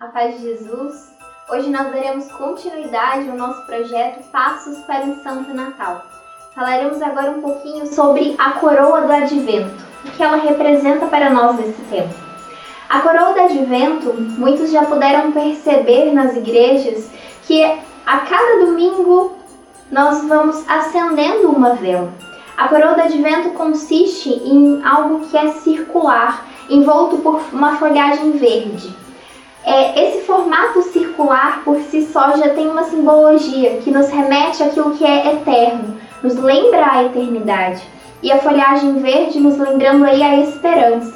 A paz de Jesus. Hoje nós daremos continuidade ao nosso projeto Passos para um Santo Natal. Falaremos agora um pouquinho sobre a coroa do Advento, o que ela representa para nós nesse tempo. A coroa do Advento, muitos já puderam perceber nas igrejas que a cada domingo nós vamos acendendo uma vela. A coroa do Advento consiste em algo que é circular, envolto por uma folhagem verde. É, esse formato circular por si só já tem uma simbologia que nos remete àquilo que é eterno, nos lembra a eternidade. E a folhagem verde nos lembrando aí a esperança.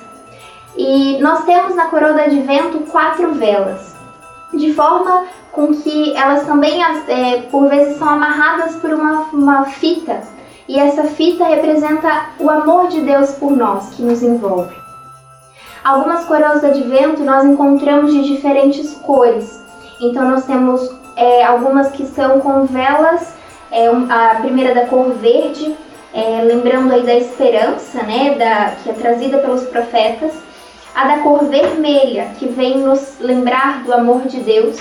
E nós temos na coroa do advento quatro velas, de forma com que elas também, é, por vezes, são amarradas por uma, uma fita. E essa fita representa o amor de Deus por nós, que nos envolve. Algumas coroas do advento nós encontramos de diferentes cores. Então nós temos é, algumas que são com velas, é, a primeira da cor verde, é, lembrando aí da esperança, né, da, que é trazida pelos profetas. A da cor vermelha, que vem nos lembrar do amor de Deus.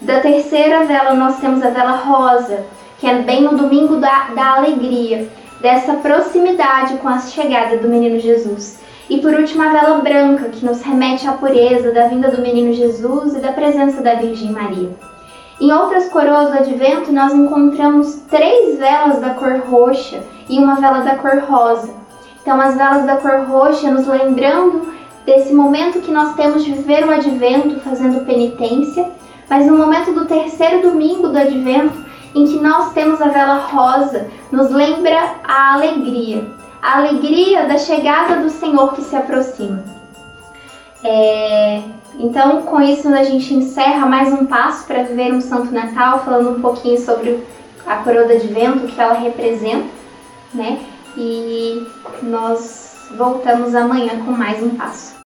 Da terceira vela nós temos a vela rosa, que é bem no domingo da, da alegria, dessa proximidade com a chegada do menino Jesus. E por último, a vela branca, que nos remete à pureza da vinda do menino Jesus e da presença da Virgem Maria. Em outras coroas do advento, nós encontramos três velas da cor roxa e uma vela da cor rosa. Então, as velas da cor roxa nos lembrando desse momento que nós temos de viver o advento fazendo penitência, mas no momento do terceiro domingo do advento, em que nós temos a vela rosa, nos lembra a alegria, a alegria da chegada do Senhor que se aproxima. É, então, com isso, a gente encerra mais um passo para viver um Santo Natal, falando um pouquinho sobre a coroa de vento, que ela representa, né? E nós voltamos amanhã com mais um passo.